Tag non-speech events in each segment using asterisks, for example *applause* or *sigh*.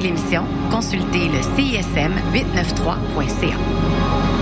l'émission, consultez le CISM 893.ca.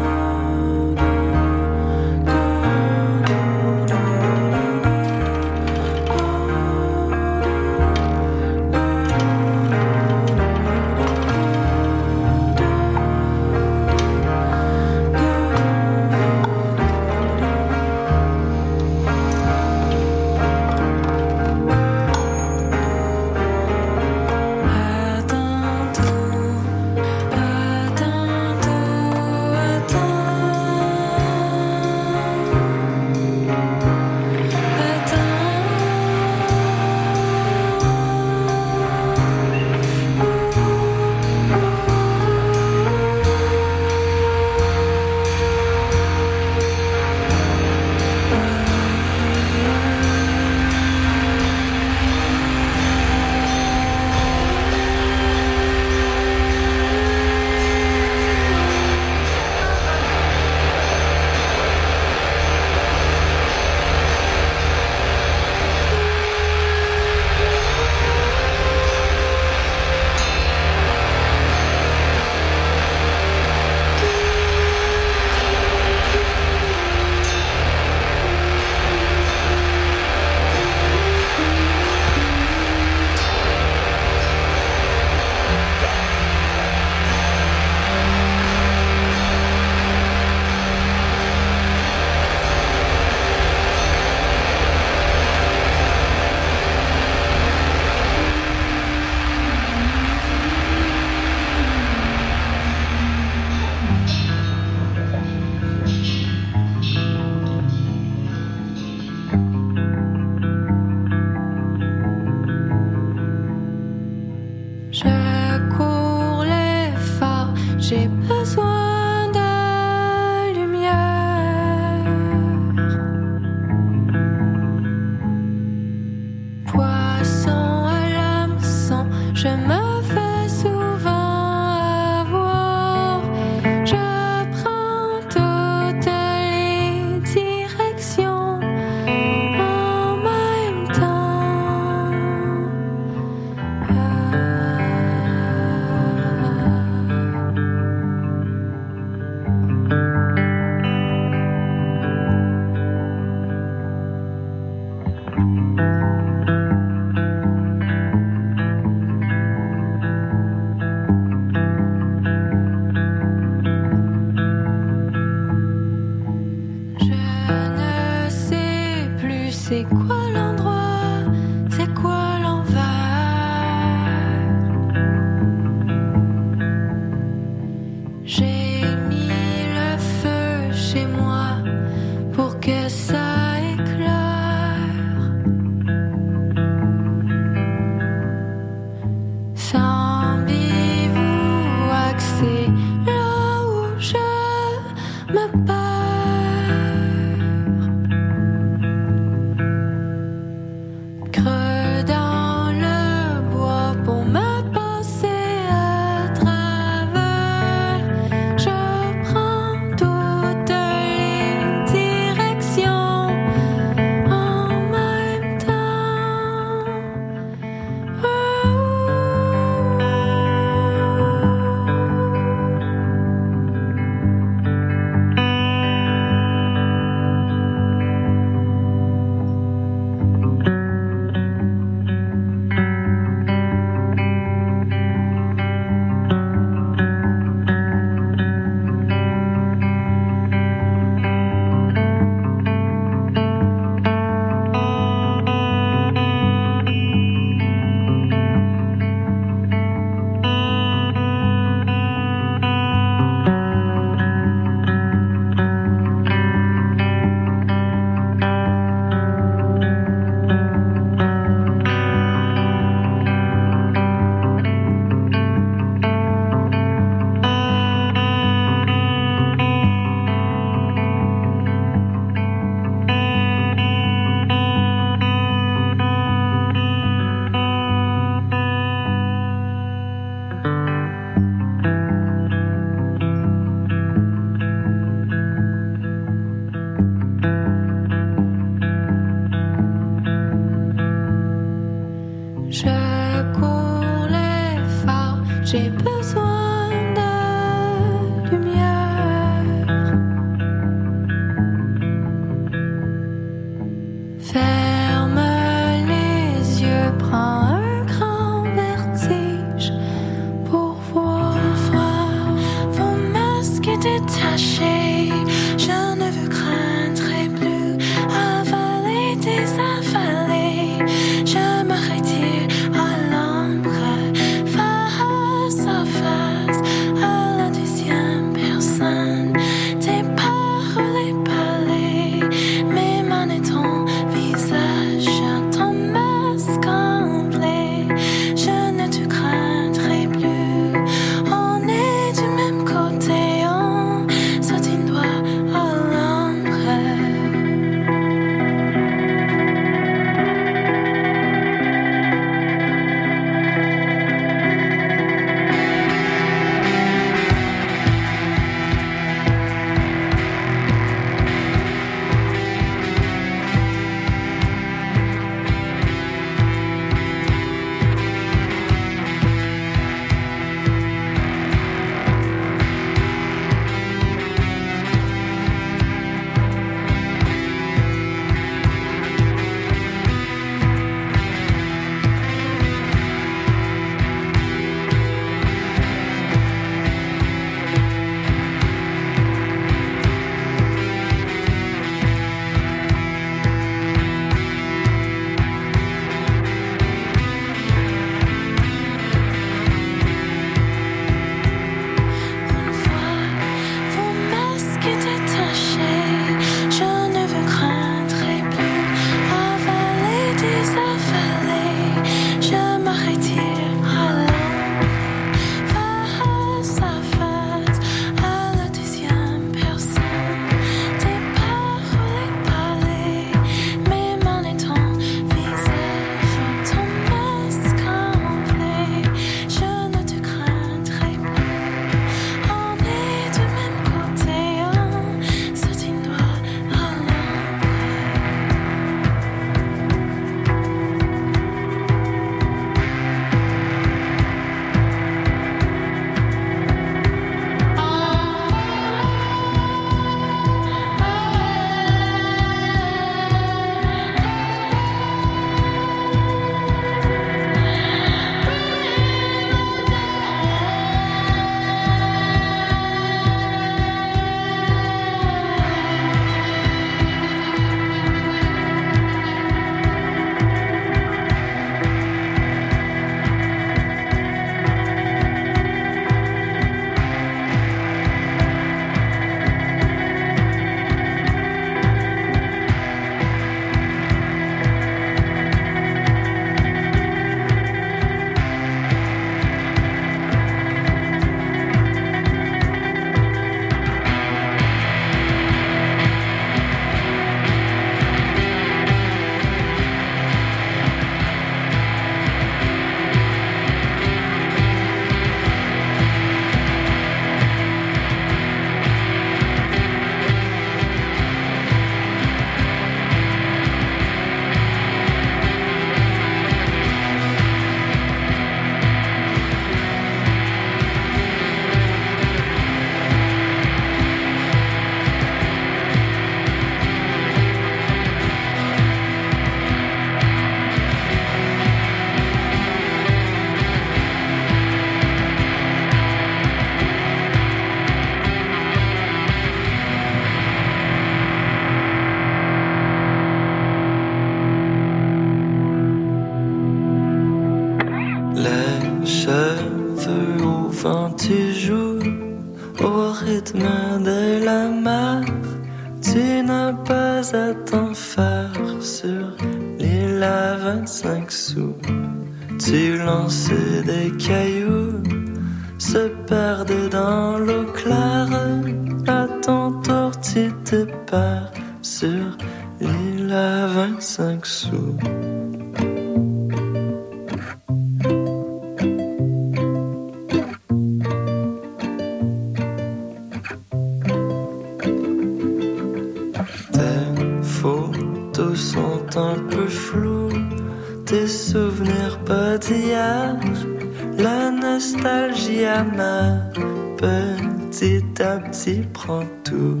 nostalgie amère. Petit à petit prend tout,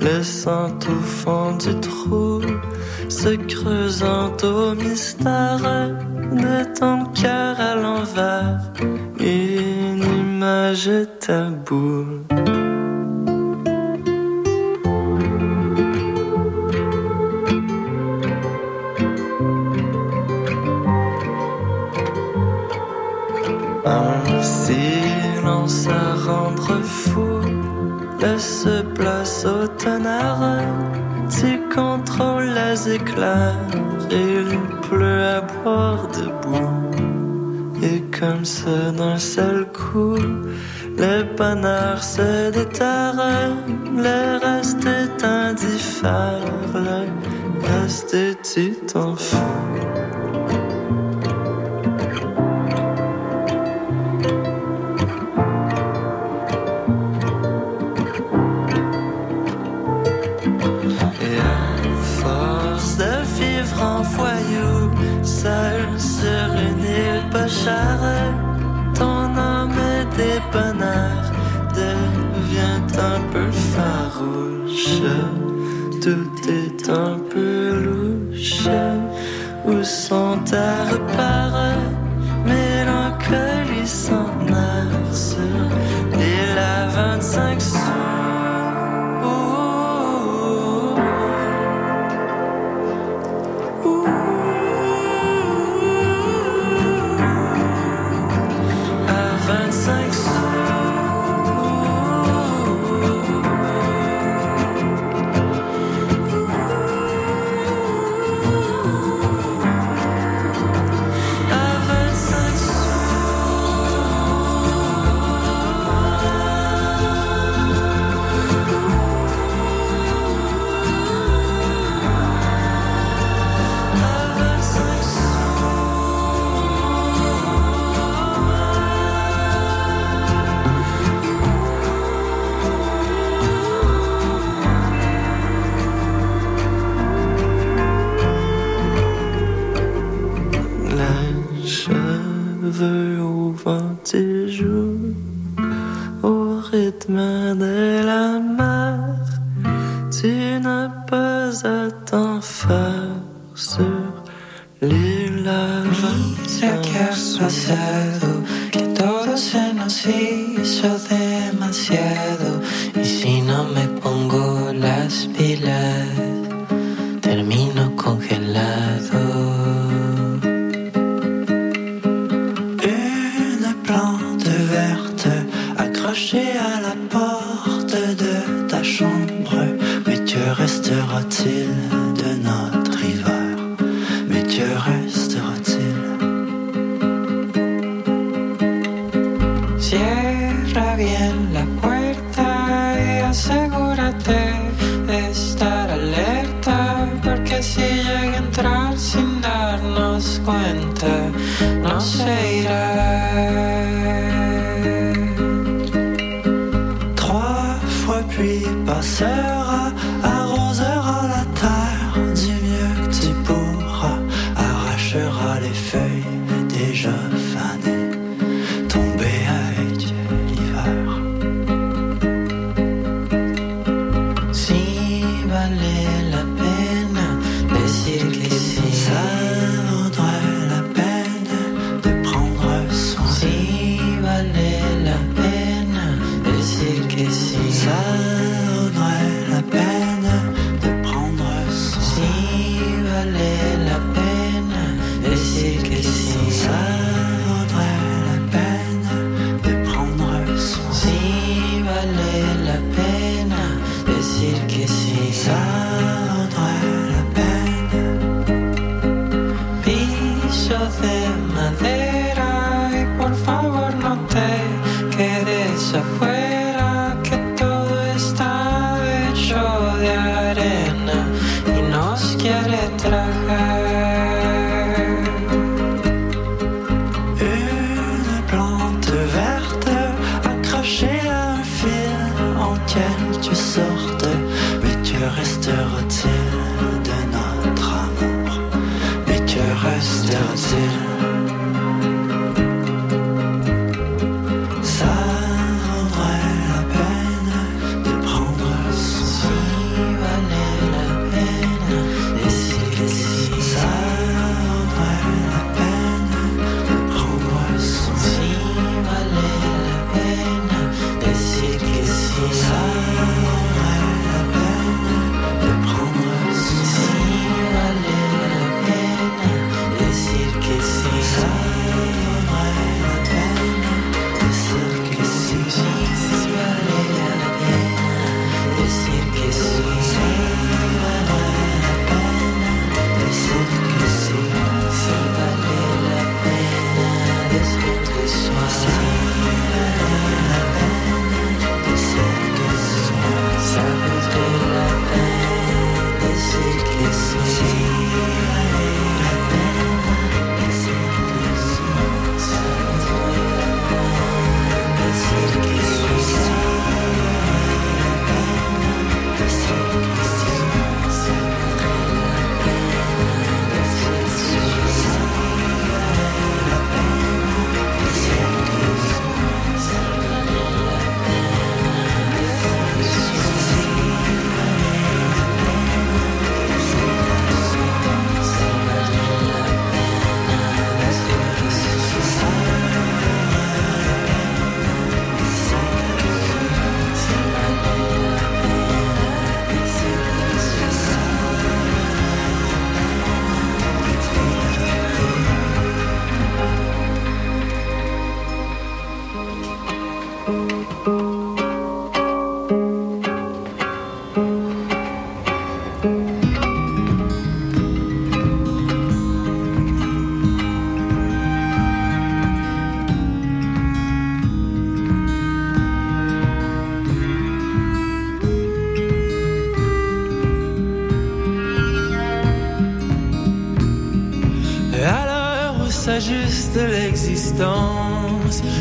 laissant au fond du trou, se creusant au mystère de ton cœur à l'envers, une image taboue. tonnerre, tu contrôles les éclairs. Il pleut à boire debout. Et comme ça, d'un seul coup, le bonheur se déterre. Le reste est indifférent. Le reste, tu t'en fous. The.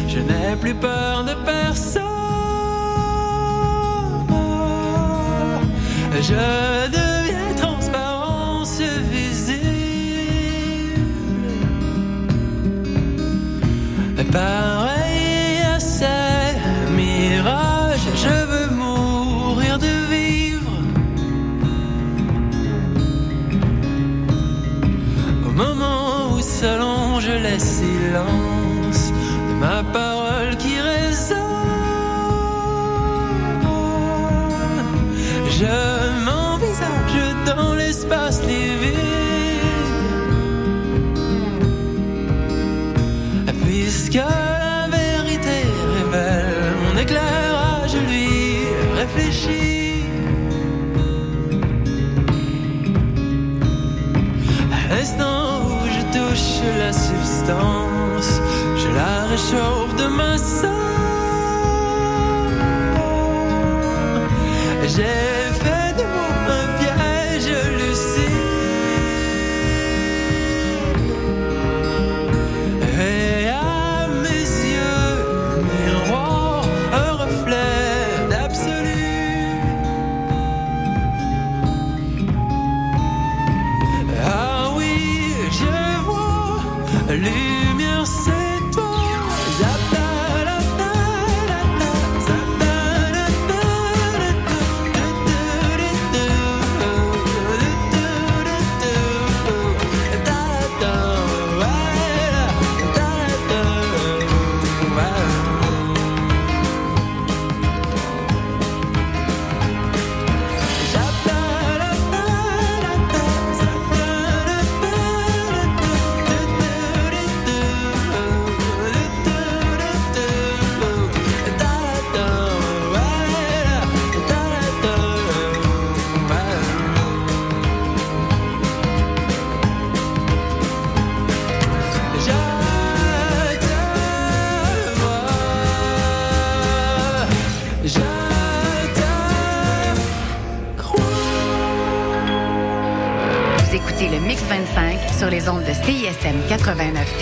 Je n'ai plus peur de personne. Je J'ai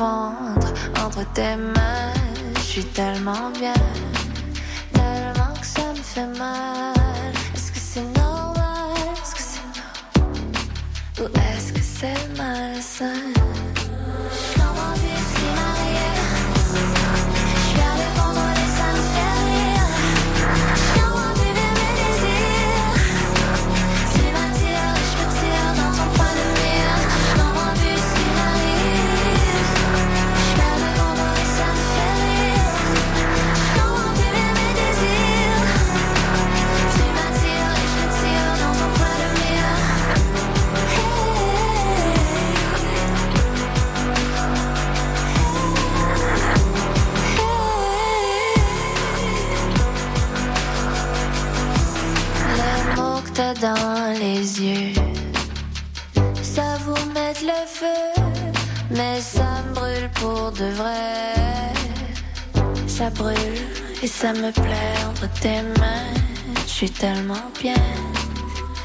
entre tes mains. Je suis tellement bien, tellement que ça me fait mal. Est-ce que c'est normal? Est-ce que c'est normal? Ou est-ce que c'est malsain? dans les yeux. Ça vous met le feu, mais ça me brûle pour de vrai. Ça brûle et ça me plaît entre tes mains. Je suis tellement bien,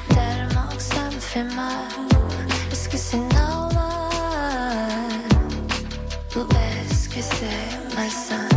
tellement que ça me fait mal. Est-ce que c'est normal? Ou est-ce que c'est malsain?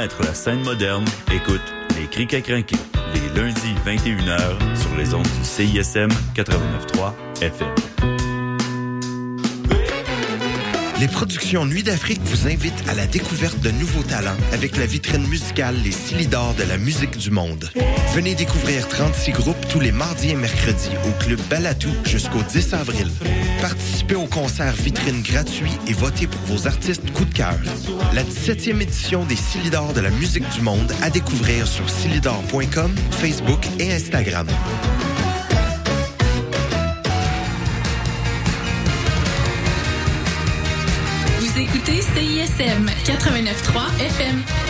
connaître la scène moderne, écoute Les Crics à crinquer, les lundis 21h sur les ondes du CISM 89.3 FM. Les productions Nuit d'Afrique vous invitent à la découverte de nouveaux talents avec la vitrine musicale Les Silidors de la musique du monde. Venez découvrir 36 groupes tous les mardis et mercredis au Club Balatou jusqu'au 10 avril. Participez au concert vitrine gratuit et votez pour vos artistes coup de cœur. La 17e édition des Silidors de la musique du monde à découvrir sur silidor.com, Facebook et Instagram. Vous écoutez CISM 89.3 FM.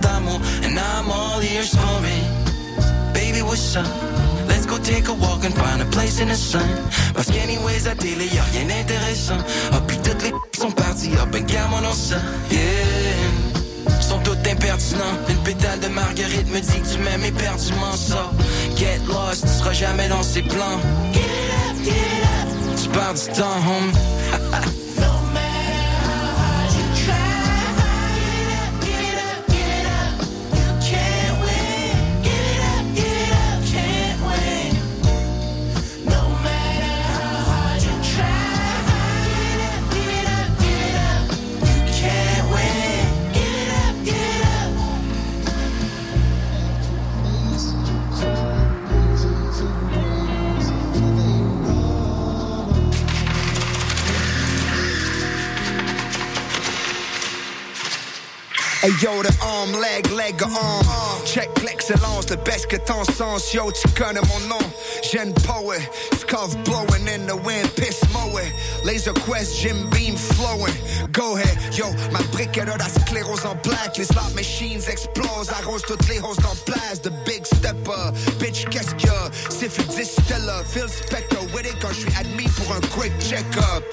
d'amour. And I'm all ears for me. Baby, what's up? Let's go take a walk and find a place in the sun. Parce qu'anyways, à télé, y'a rien d'intéressant. Ah, puis toutes les sont parties, ah ben, gamin, on ça. Yeah. Sont toutes impertinents. Une pétale de marguerite me dit que tu m'aimes éperdument ça. Get lost, tu seras jamais dans ses plans. Get it up, get it up. Tu perds du temps, home. *laughs* Hey yo, the arm, leg, leg, uh, arm. Check l'excellence, le best que ton sens. Yo, tu connais mon nom. Gen poet, scuff blowing in the wind, piss mowing. Laser quest, Jim beam flowing. Go ahead, yo, ma briquette a la sclérose en black. Les slot machines explosent, arrose toutes les hostes en place. The big stepper, bitch, qu'est-ce que c'est fait distiller. Phil Spector with it quand je suis admis pour un quick check-up.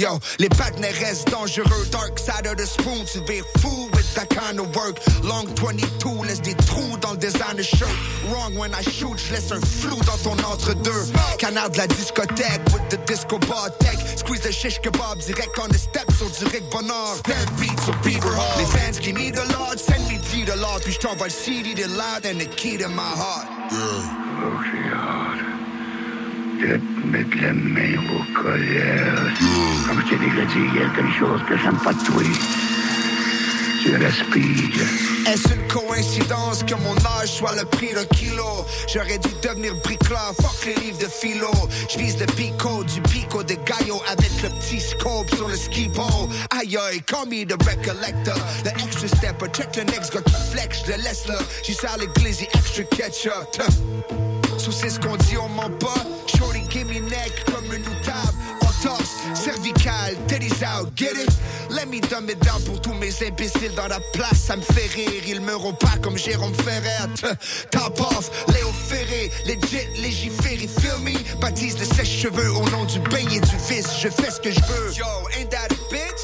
Yo, les partenaires restent dangereux. Dark side of the spoon, tu vas fou with that kind of work. Long 22, laisse des trous dans le designer shirt. Wrong when I shoot, je laisse un flou dans ton entre-deux. Canard de la discothèque with the disco bar tech. Squeeze the shish kebab direct on the steps sur direct bonheur. Dead beats sur Beaver Hall. Les fans qui need the Lord, send me to the Lord. Puis je t'envoie le CD de loud and the key to my heart. Yeah. Te mettre la main au colère. Comme je t'ai déjà dit, il y a quelque chose que j'aime pas de toi. Tu respires. Est-ce une coïncidence que mon âge soit le prix d'un kilo? J'aurais dû devenir bricoleur, fuck les livres de philo. Je le pico du pico de Gallo avec le petit scope sur le ski pole. Aïe aïe, call me the recollector. The extra stepper, check le next gars qui flex, je le laisse là. J'y sers le glizzy, extra ketchup. Sous c'est ce qu'on dit, on ment pas. Me neck comme une table. On torse, cervical, teddy's out, get it? Let me dumb it down pour tous mes imbéciles dans la place. Ça me fait rire, ils me pas comme Jérôme Ferrer. Top off, Léo Ferré, legit, légiféré, feel me? Baptise le sèche-cheveux au nom du bain et du vice. Je fais ce que je veux. Yo, ain't that?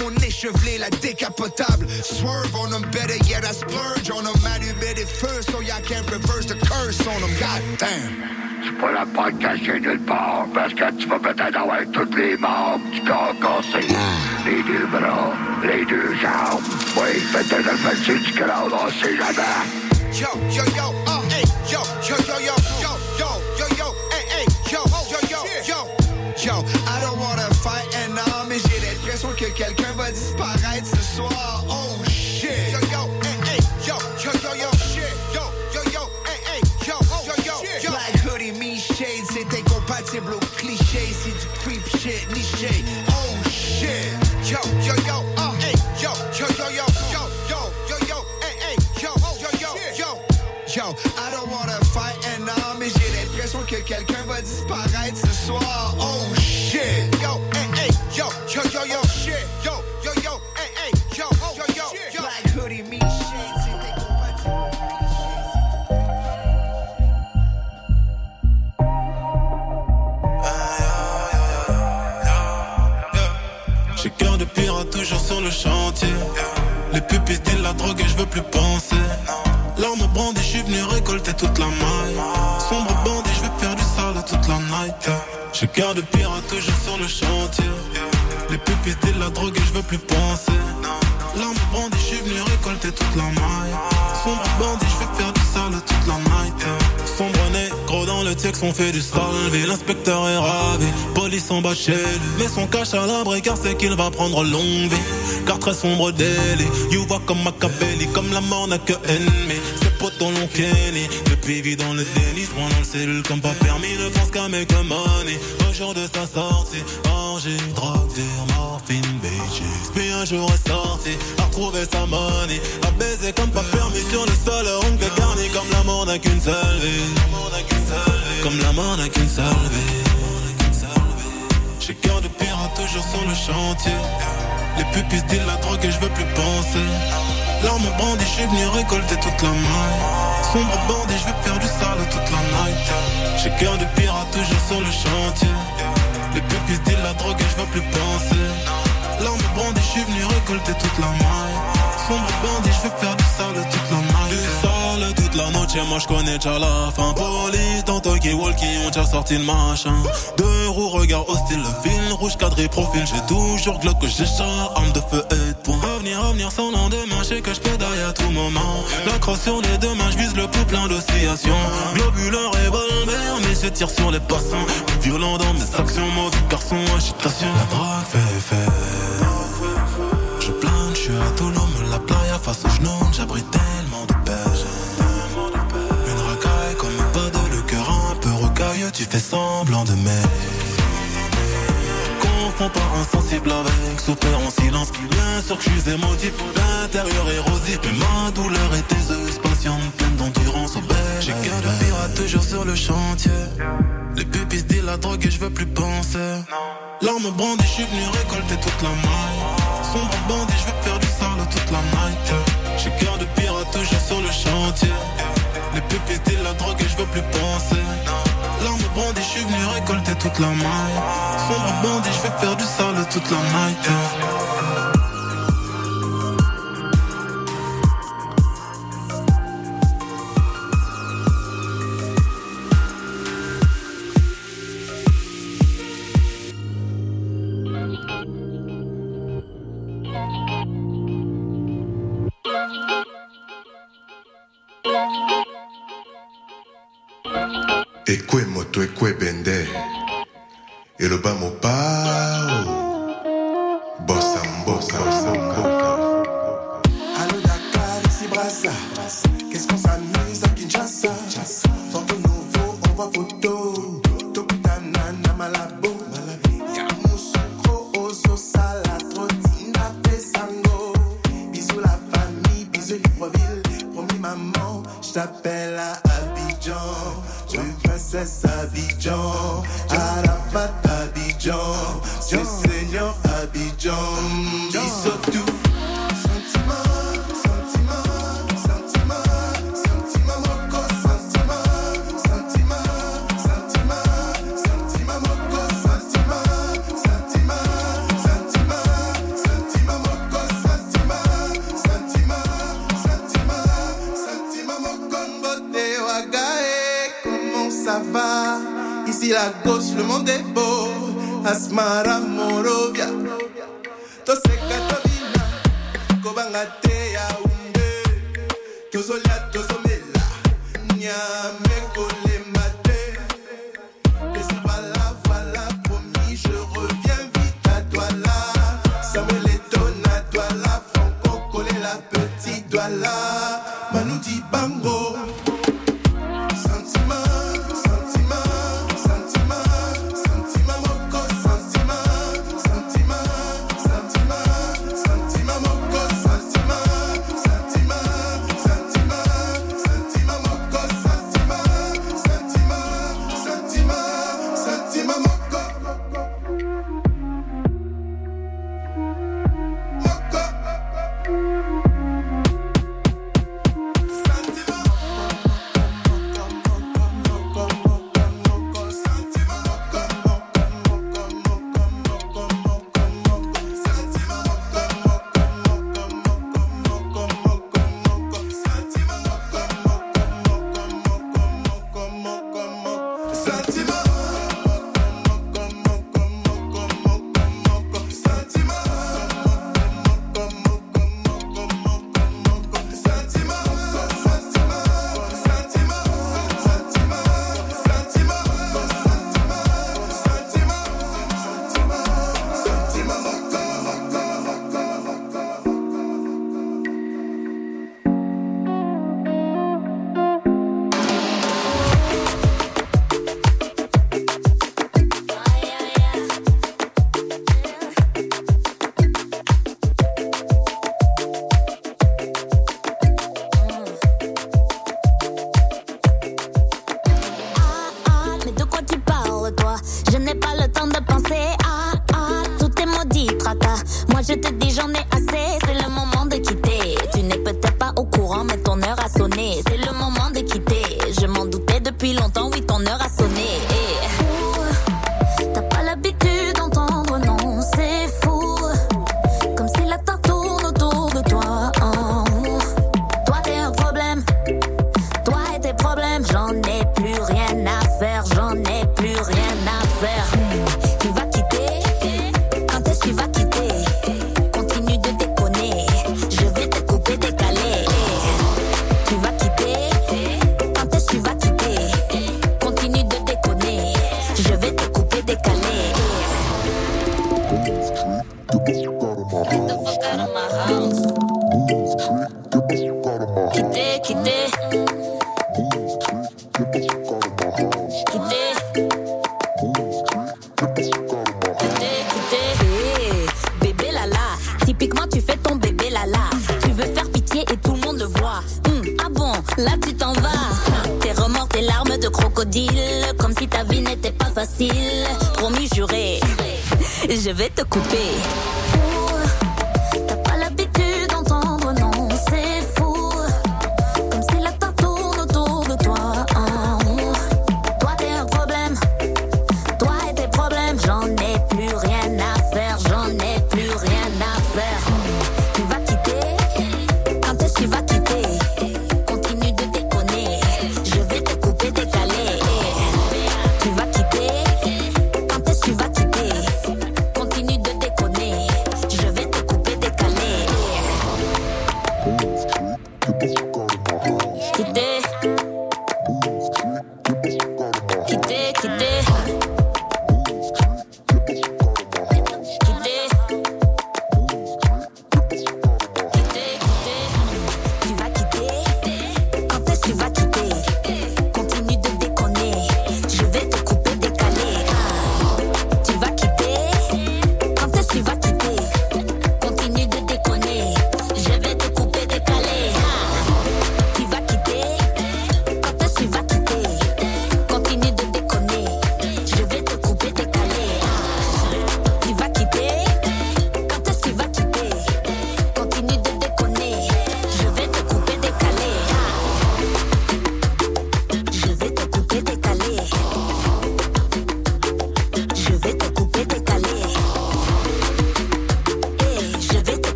Mon échevelé, la décapotable. Swerve on them better, yet I splurge on them. Allumé des feux, so y'all can't reverse the curse on them. God damn. Tu pourras pas te cacher nulle part parce que tu vas peut-être avoir toutes les membres du corps cassé. Les deux bras, les deux jambes. Oui, peut-être le fait du crâne, on sait jamais. Yo, yo, yo, uh, hey, yo, yo, yo, yo, yo, yo, Stolz ist cœur de pirate toujours sur le chantier. Les pupilles disent la drogue et je veux plus penser. L'arme brandie, je suis venu récolter toute la maille. Sombre bandit, je vais faire du sale toute la night. Sombre négro dans le texte, on fait du salvé. L'inspecteur est ravi, police en bas chez lui. Mais son cache à l'abri car c'est qu'il va prendre longue vie. Car très sombre délit, you voit comme Machiavelli, comme la mort n'a que ennemi. Ses potes l'ont kenny, depuis vit dans le se prend dans le cellule comme pas permis, ne pense qu'à make money. Jour de sa sortie, orgie, drogue, deal, morphine, bitches. Puis un jour est sorti, a retrouvé sa money, a baisé comme pas permis sur le sol, oncle garni comme la mort n'a qu'une seule vie. Comme la mort n'a qu'une seule vie. J'ai cœur de pirate toujours sur le chantier. Les pupilles disent la drogue et je veux plus penser. L'arme brandie, je suis venu récolter toute la maille. Sombre bandit, je vais faire du sale toute la night. J'ai cœur de pirate toujours sur le chantier. Les pupilles disent la drogue et je veux plus penser. L'arme brandie, je suis venu récolter toute la maille. Sombre bandit, je vais faire du sale toute noche, moi je connais déjà la fin. Police dans Tokyo Walkie, ont déjà sorti le machin. Deux roues, regard hostile, le fil rouge cadré profil. J'ai toujours glock que j'ai char, arme de feu et de poing. Revenir, revenir sans lendemain, je que je pédaille à tout moment. La crosse sur les deux mains, vise le pouls plein d'oscillations. Globuleur revolver, mais je tire sur les passants. Violent dans mes actions, mauvais garçon, agitation. La drogue fait fait. avec souffert en silence qui l'insure que je suis émotif d'intérieur érosif. Mais ma douleur est aiseuse, patiente, pleine d'endurance au bel. J'ai qu'un de pirate toujours sur le chantier. Les pupilles disent la drogue et je veux plus penser. L'arme brandie, je suis venu récolter toute la maille. Sombre bandit, je veux faire du sale toute la night. J'ai qu'un de pirate toujours sur le chantier. Les pupilles disent la drogue et je veux plus penser récolter toute la maille. Sombre bandit, je vais faire du sale toute la night. Hein.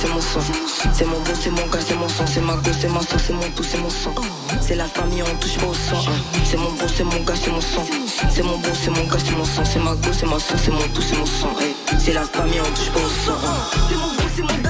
c'est mon sang. C'est mon bon, c'est mon gars, c'est mon sang. C'est ma go, c'est ma soeur, c'est mon tout, c'est mon sang. C'est la famille, on touche pas au sang. C'est mon bon, c'est mon gars, c'est mon sang. C'est mon bon, c'est mon gars, c'est mon sang. C'est ma go, c'est ma soeur, c'est mon tout, c'est mon sang. C'est la famille, on touche pas au sang. C'est mon bon, c'est mon gars.